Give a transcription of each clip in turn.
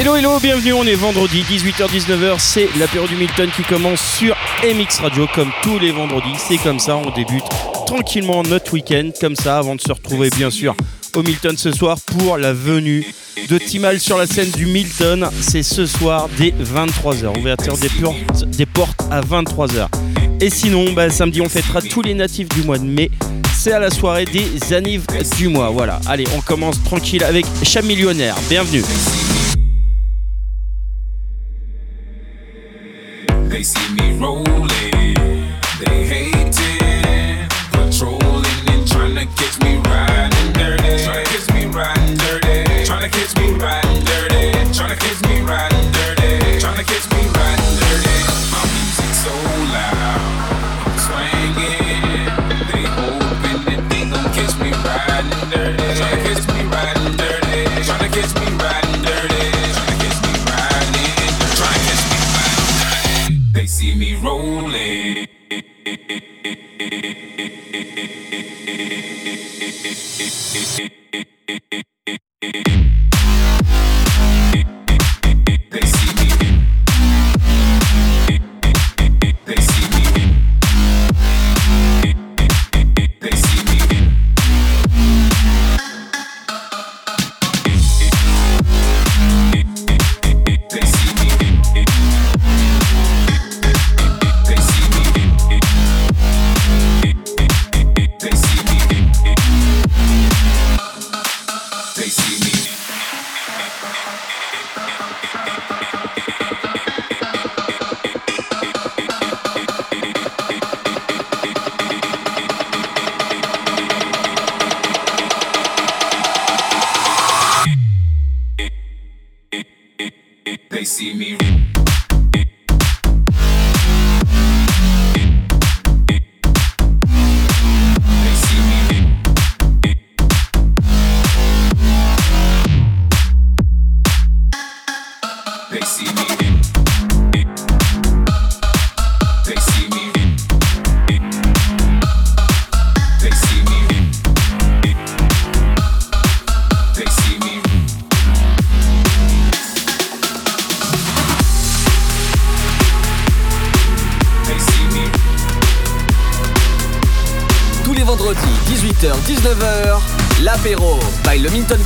Hello, hello, bienvenue, on est vendredi 18h-19h, c'est l'apéro du Milton qui commence sur MX Radio comme tous les vendredis, c'est comme ça, on débute tranquillement notre week-end comme ça avant de se retrouver bien sûr au Milton ce soir pour la venue de Timal sur la scène du Milton, c'est ce soir dès 23h, ouverture des portes, des portes à 23h. Et sinon, bah, samedi on fêtera tous les natifs du mois de mai c'est à la soirée des annives du mois. Voilà, allez, on commence tranquille avec Chat Millionnaire. Bienvenue. They see me rolling. They hate.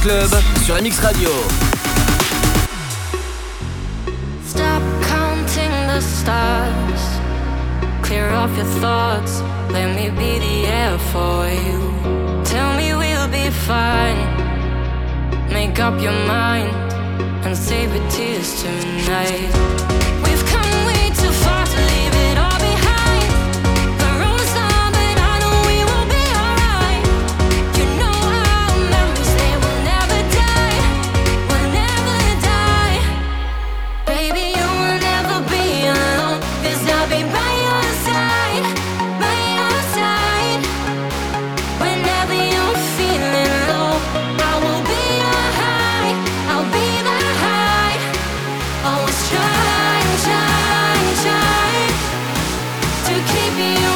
club to keep you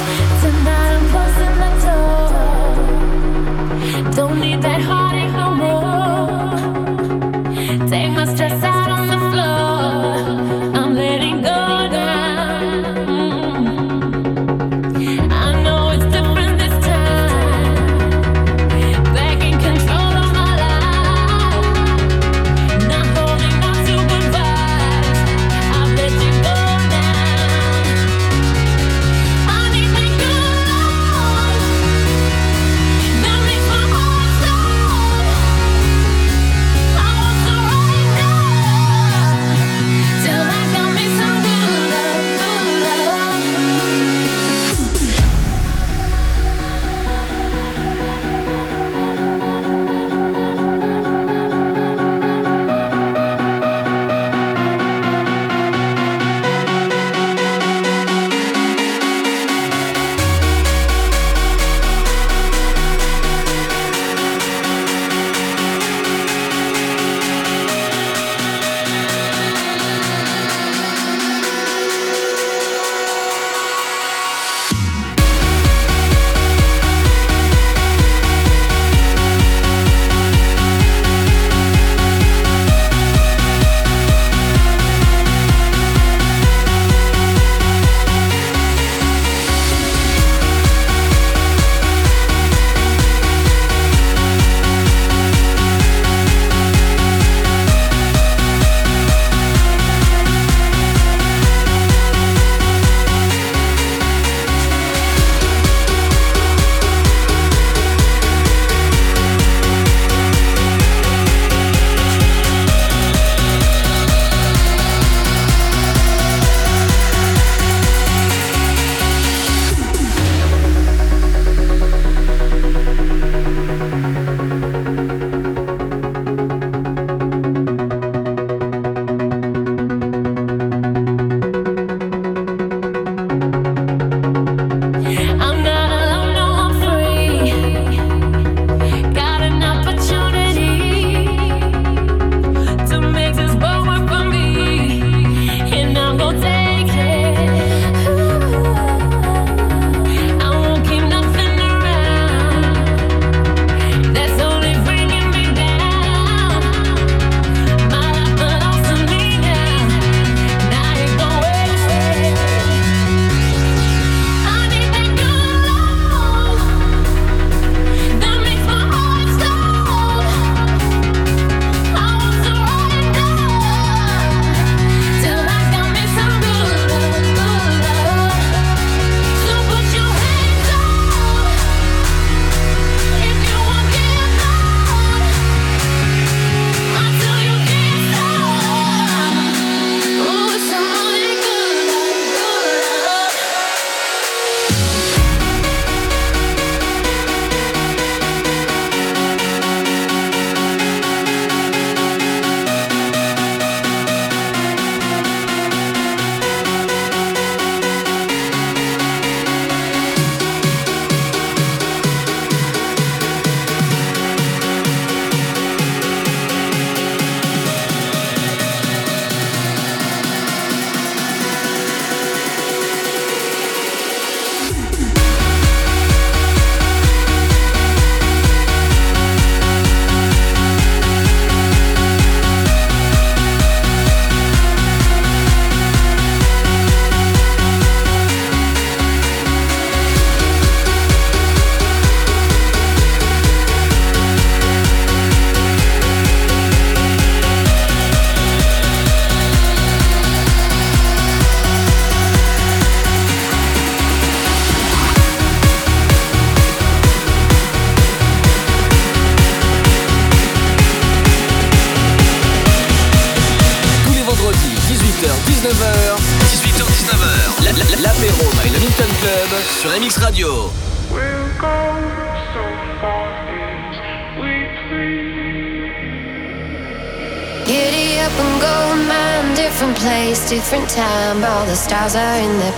stars are in the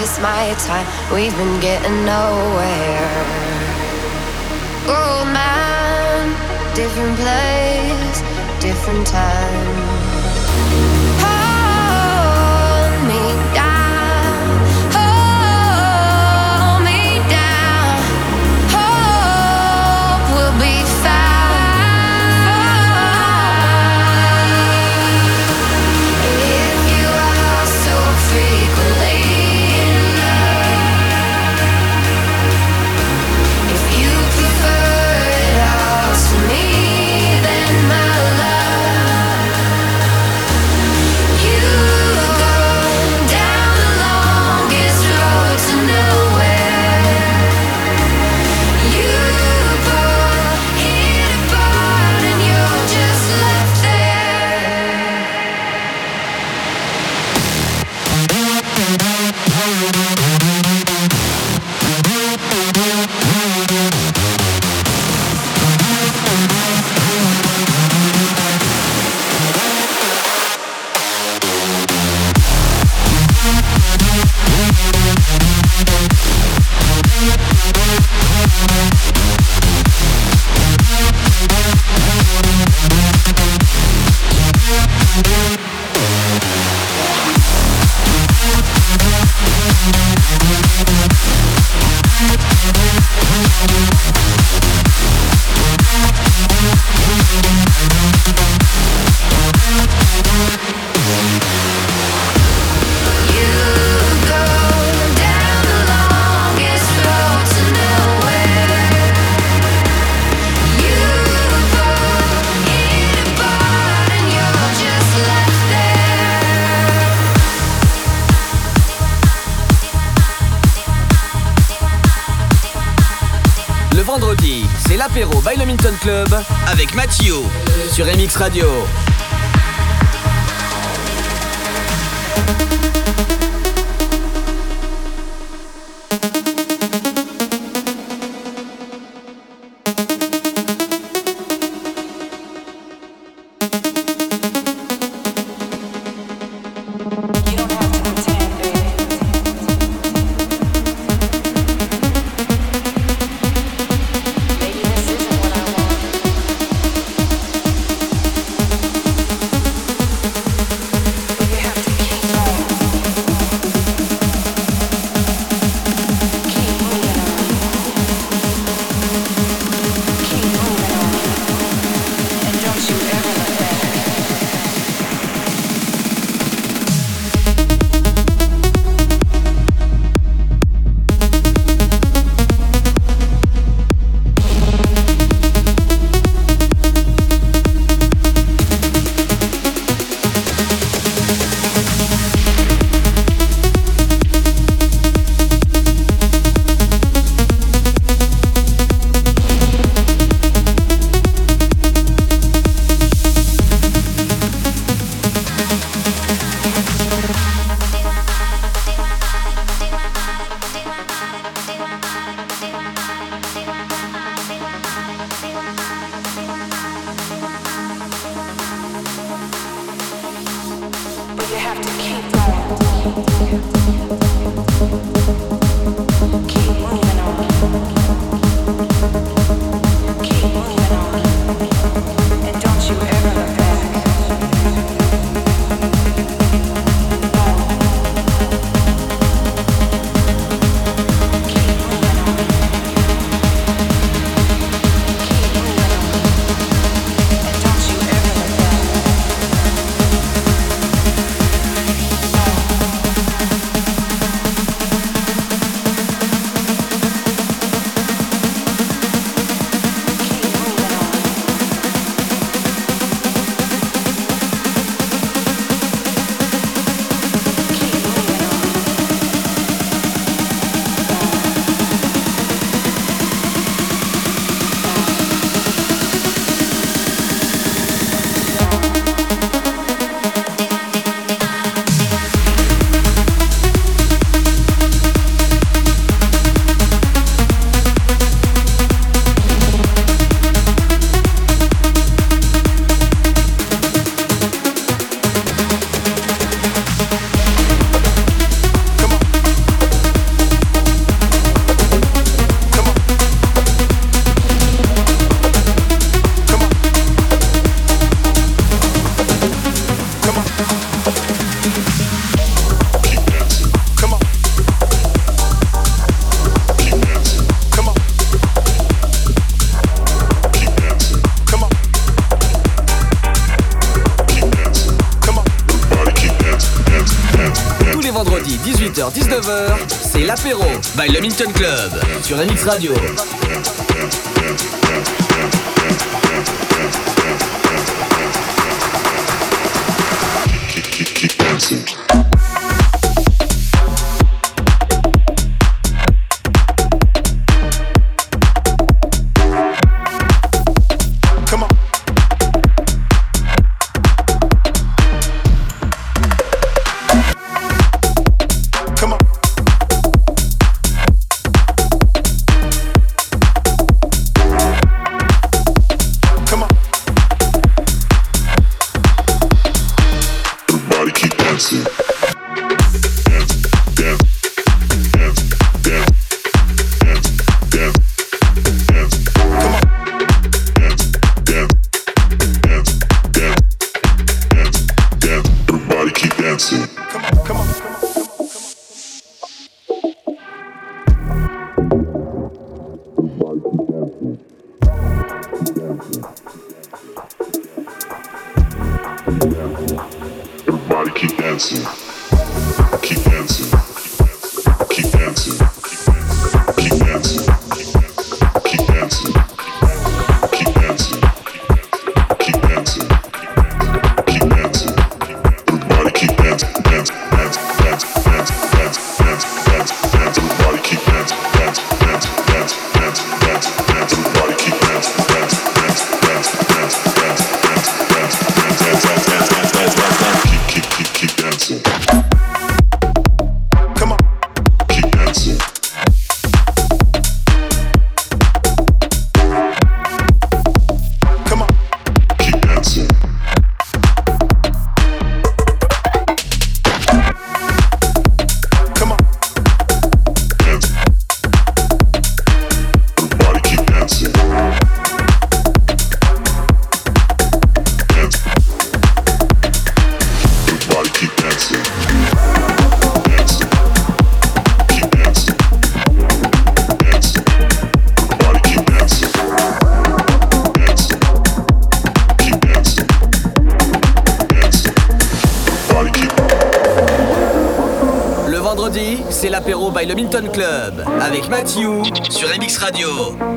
it's my time. We've been getting nowhere. Old man, different place, different time. Radio. Le Minton Club sur MX Radio. Sur MX Radio.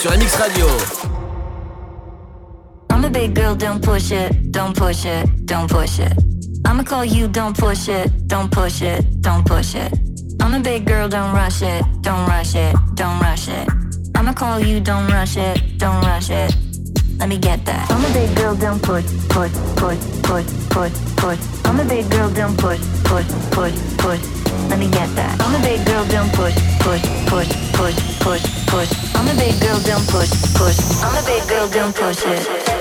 Sur MX Radio. I'm a big girl, don't push it, don't push it, don't push it. I'ma call you, don't push it, don't push it, don't push it. I'm a big girl, don't rush it, don't rush it, don't rush it. I'ma call you, don't rush it, don't rush it. Let me get that. I'm a big girl, don't push, push, push, push, push, push. I'm a big girl, don't push, push, push, push. Let me get that. I'm a big girl, don't push, push, push, push, push, push. I'm a big girl, don't push, push. I'm a big girl, don't push it.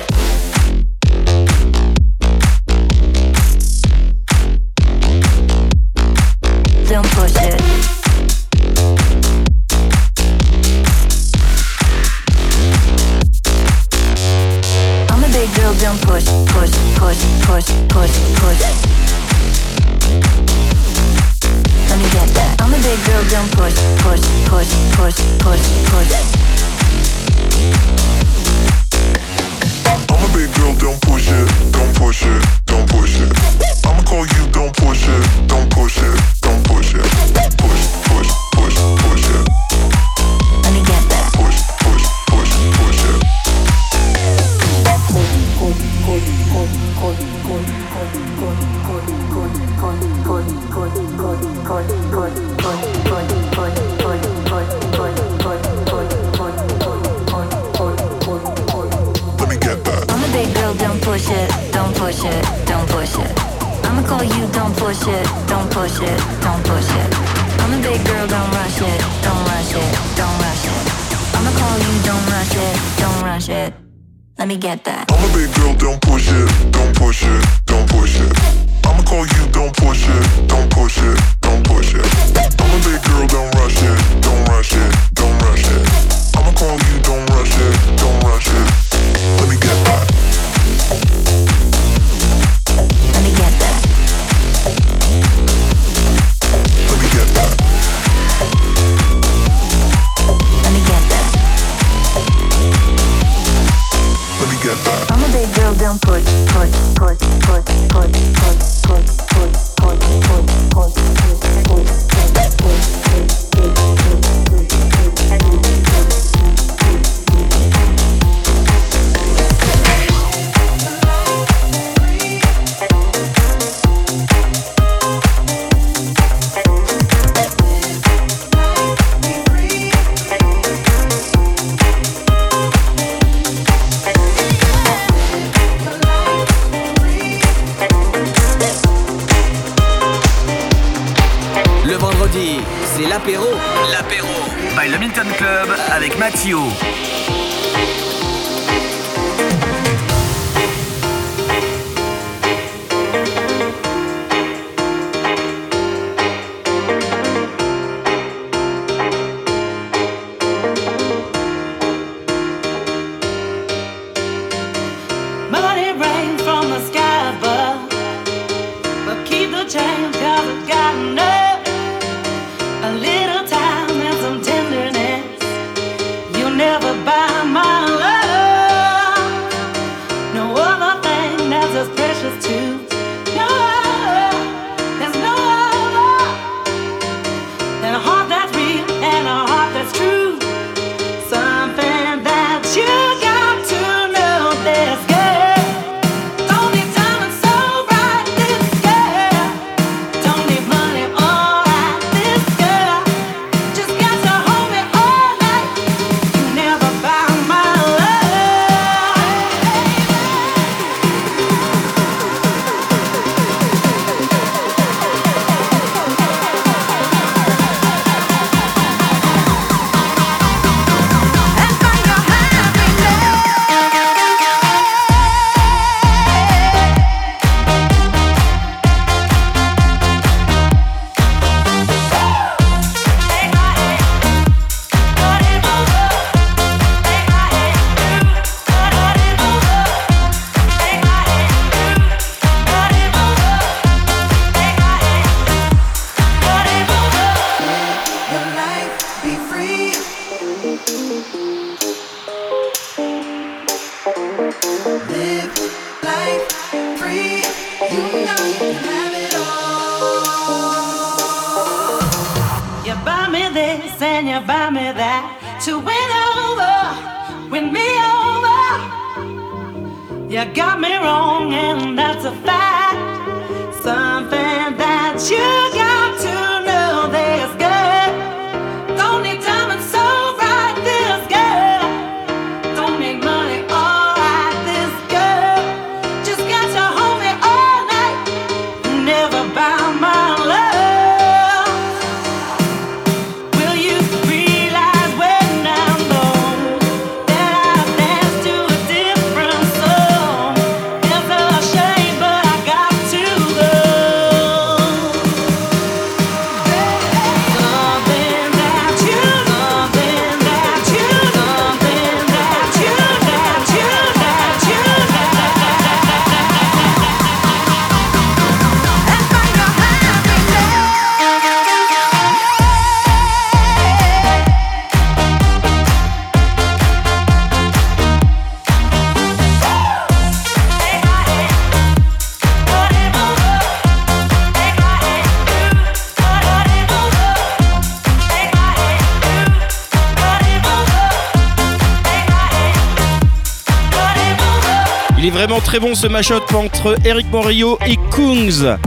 Très bon ce match-up entre Eric Morillo et Kungs.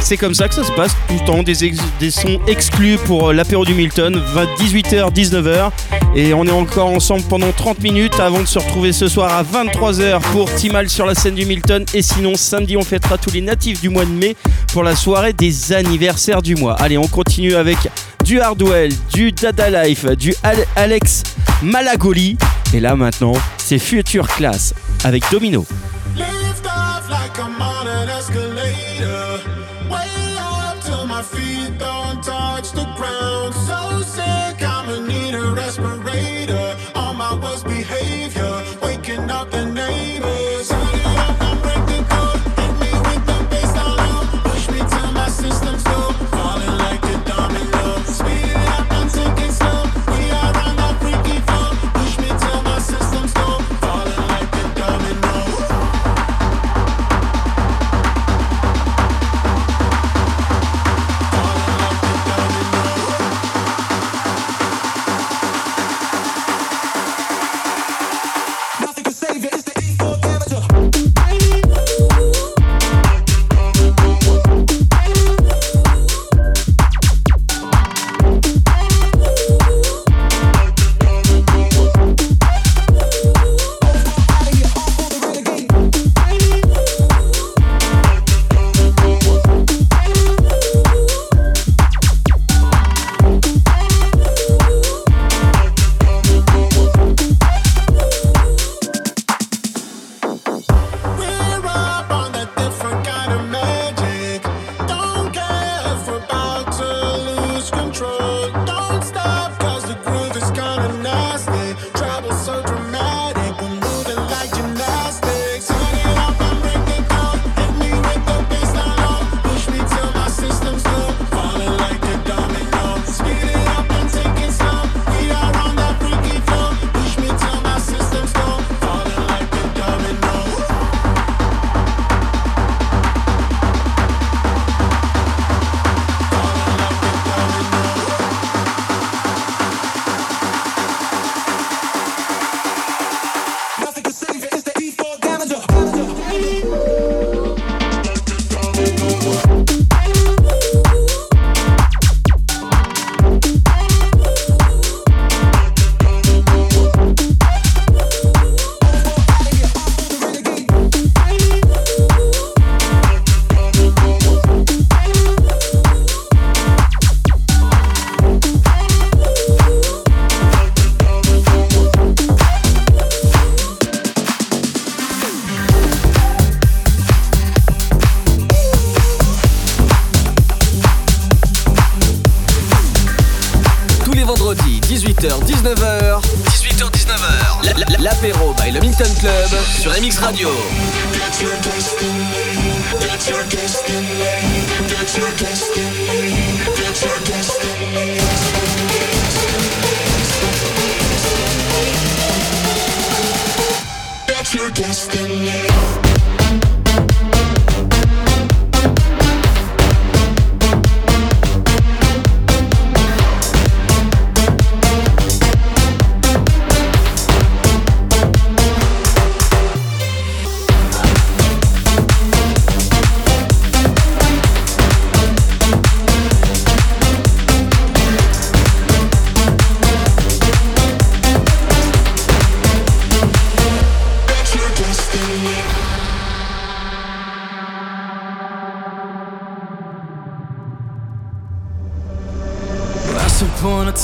C'est comme ça que ça se passe tout le temps, des, des sons exclus pour euh, l'apéro du Milton, 18h, 19h. Et on est encore ensemble pendant 30 minutes avant de se retrouver ce soir à 23h pour Timal sur la scène du Milton. Et sinon, samedi, on fêtera tous les natifs du mois de mai pour la soirée des anniversaires du mois. Allez, on continue avec du Hardwell, du Dada Life, du Alex Malagoli. Et là maintenant, c'est Future Class avec Domino.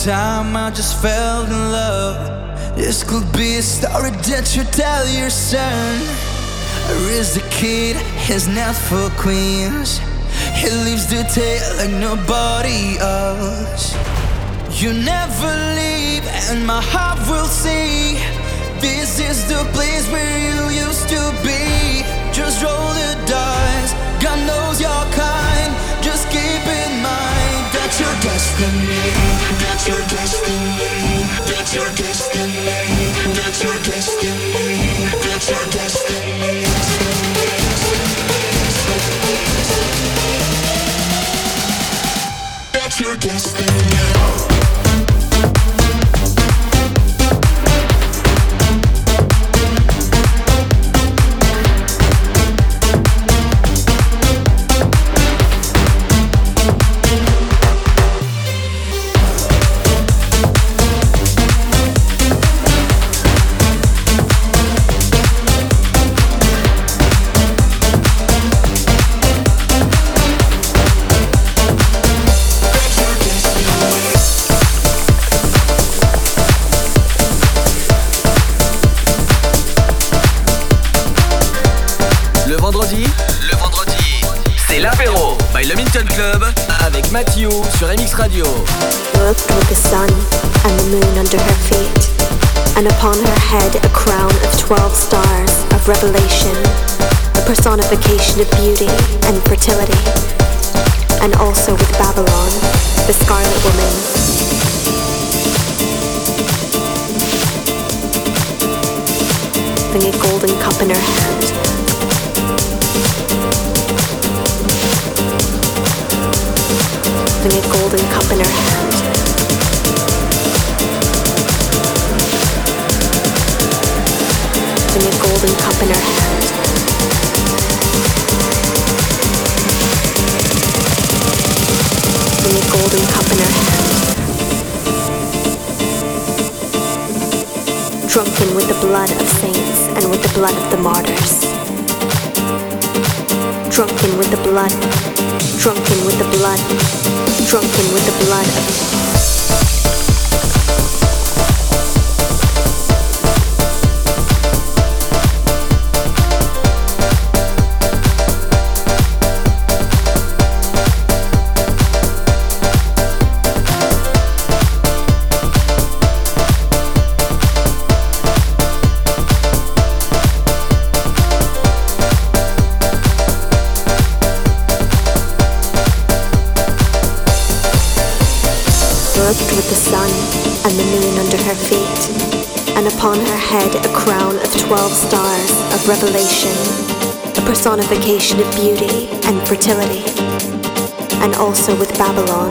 Time I just fell in love. This could be a story that you tell your son. Raise the kid, he's not for queens. He leaves the tale like nobody else. You never leave, and my heart will see. This is the place where you used to be. Just roll the dice, God knows your kind. Just keep in mind that's your destiny. That's your destiny. That's your destiny. That's your destiny. That's your destiny. That's your destiny. Revelation, a personification of beauty and fertility, and also with Babylon, the scarlet woman. A golden cup in her hand holding a golden cup in her hand. Holding a golden cup in her hand. Holding a golden cup in her hand. Drunken with the blood of saints and with the blood of the martyrs. Drunken with the blood, drunken with the blood drunken with the blood of twelve stars of revelation, a personification of beauty and fertility, and also with Babylon,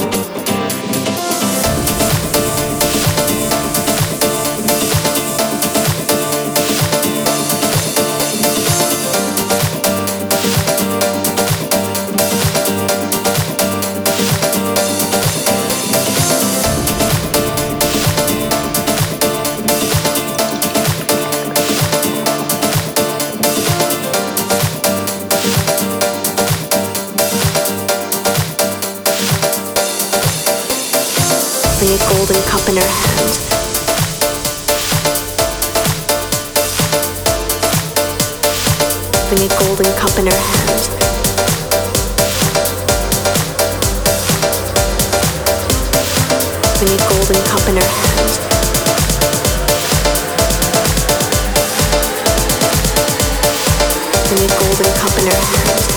holding a golden cup in her hand. Holding a golden cup in her hand. Holding a golden cup in her hand. Holding a golden cup in her hand.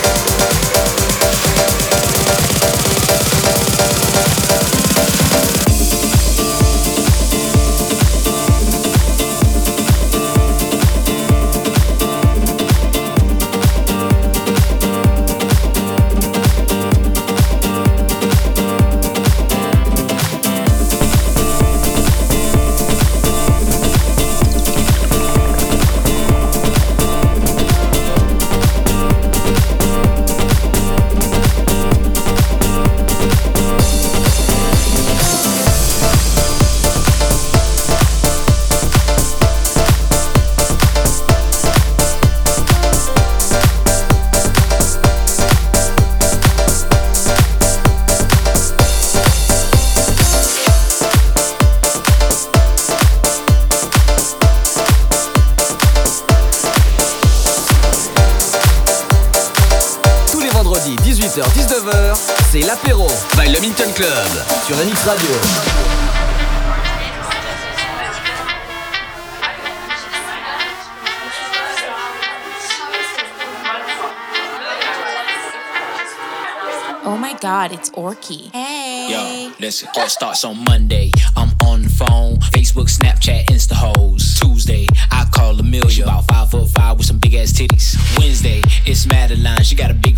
Or Key. Hey. Yo, listen, all starts on Monday. I'm on the phone, Facebook, Snapchat, Insta hoes. Tuesday, I call Amelia. She about five foot five with some big ass titties. Wednesday, it's Madeline. She got a big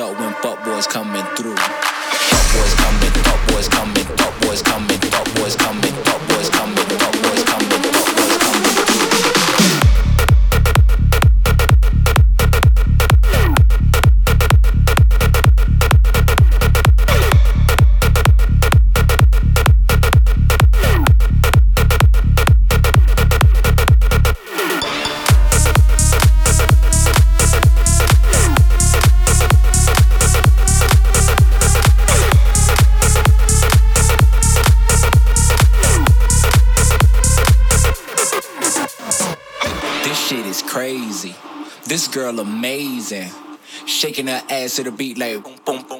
up when fuckboys coming through. crazy. This girl amazing. Shaking her ass to the beat like boom, boom, boom.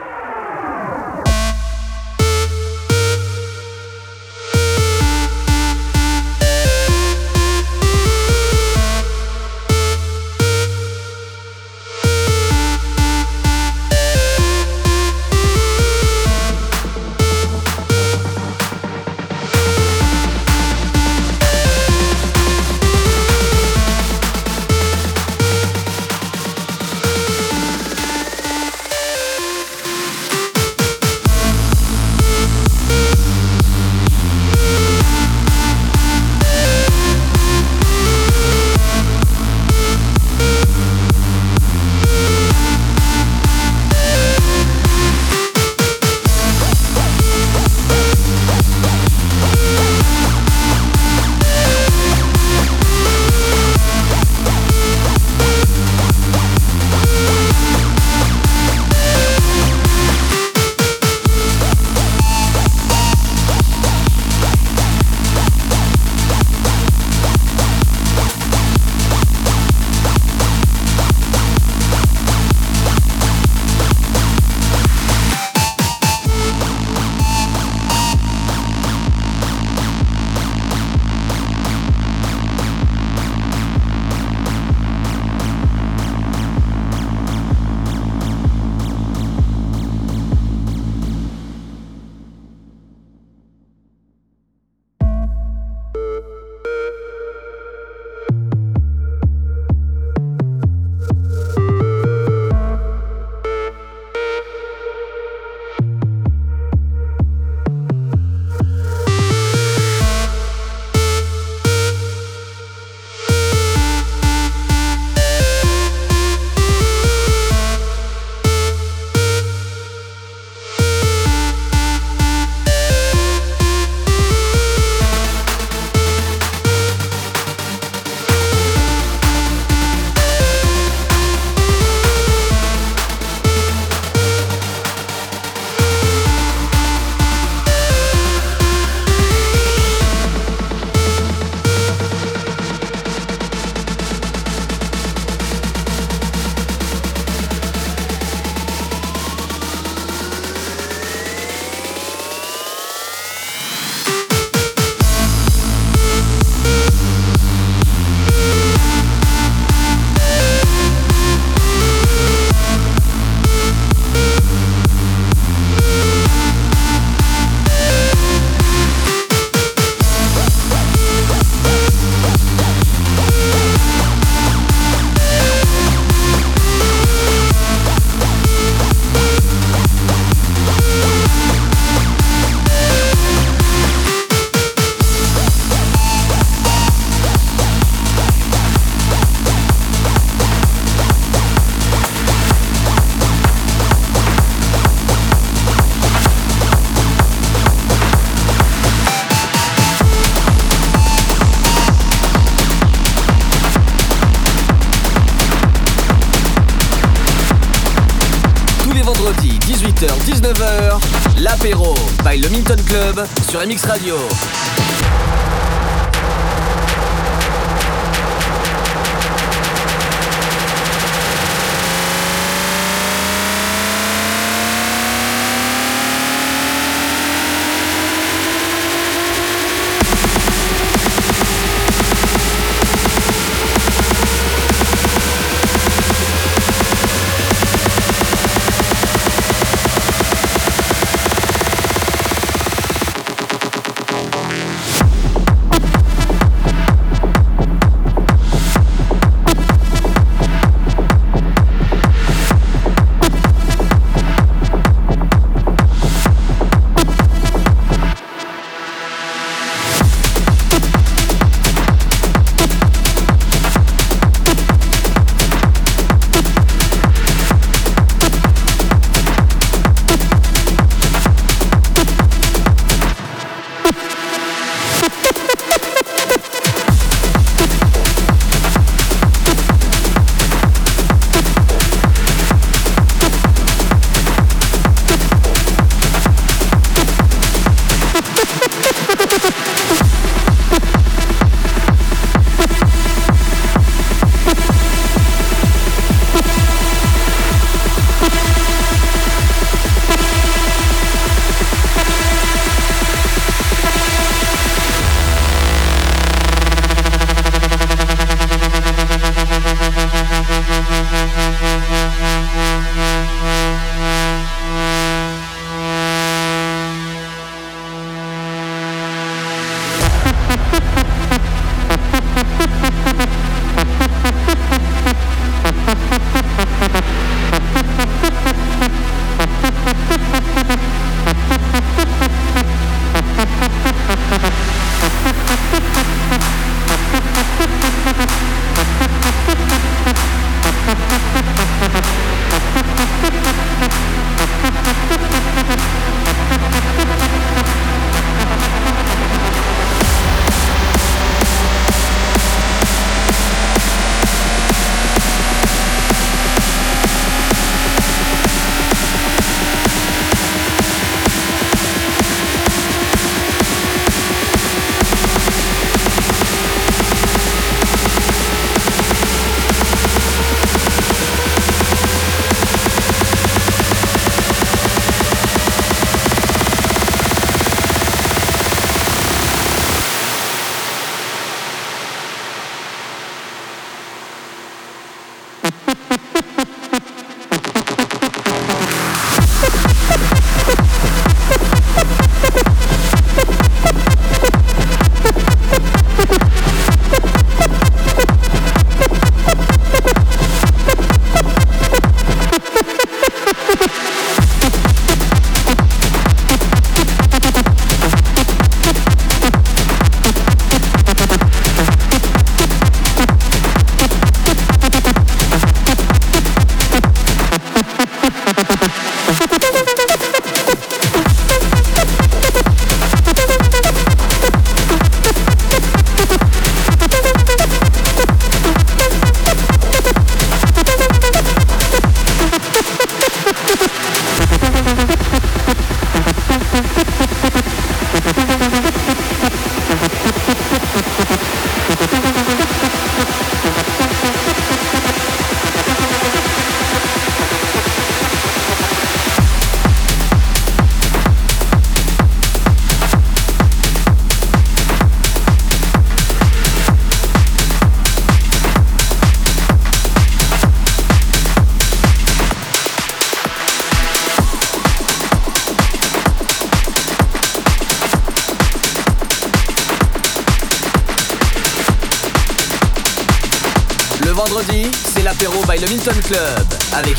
Sur MX Radio.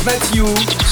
Matthew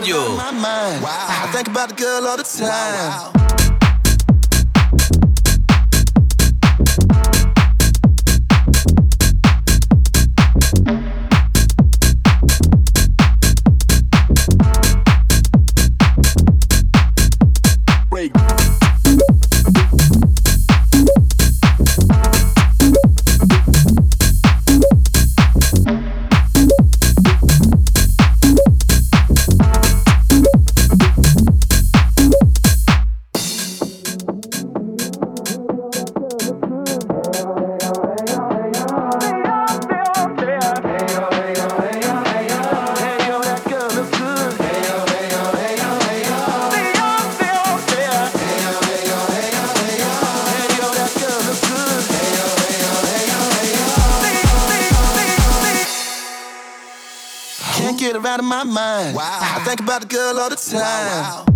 Radio. I think about the girl all the time. Break. a lot of time. Wow, wow.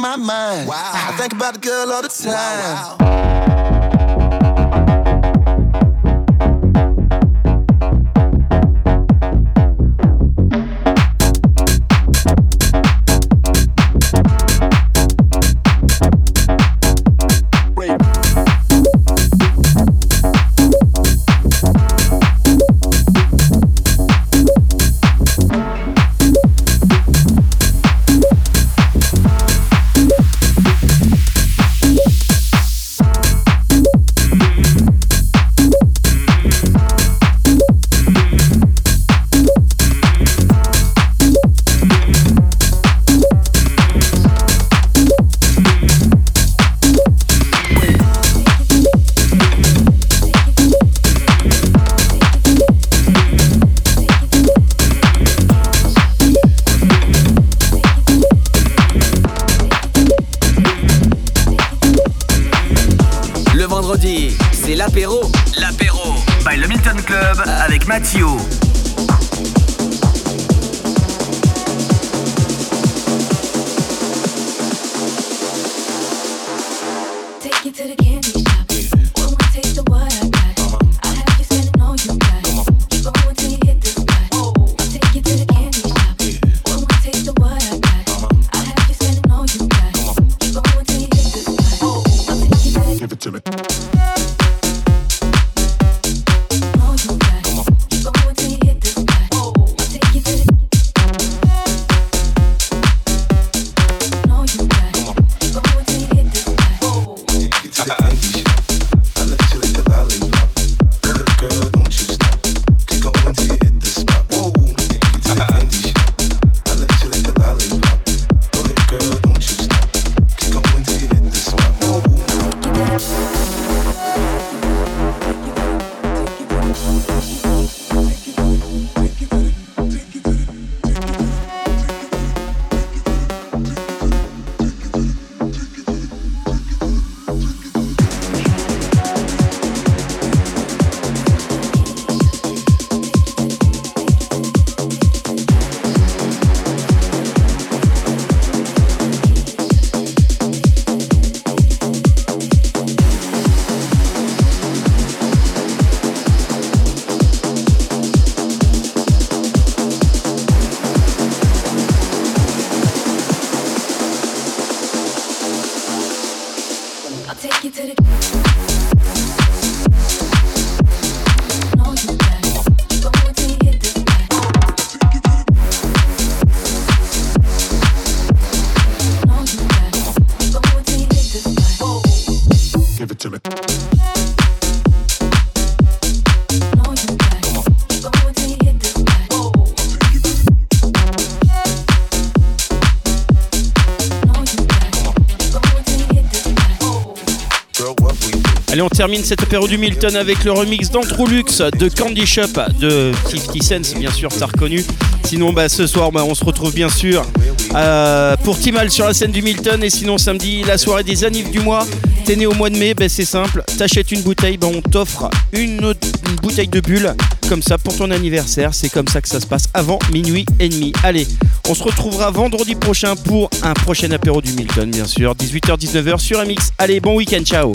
my mind. Wow. I think about the girl all the time. Wow, wow. Termine cette apéro du Milton avec le remix d'Antrolux de Candy Shop de 50 Cent, bien sûr, t'as reconnu. Sinon, bah, ce soir, bah, on se retrouve bien sûr euh, pour Timal sur la scène du Milton. Et sinon, samedi, la soirée des annives du mois. T'es né au mois de mai, bah, c'est simple. T'achètes une bouteille, bah, on t'offre une, une bouteille de bulle. Comme ça, pour ton anniversaire. C'est comme ça que ça se passe avant minuit et demi. Allez, on se retrouvera vendredi prochain pour un prochain apéro du Milton, bien sûr. 18h-19h sur MX. Allez, bon week-end, ciao.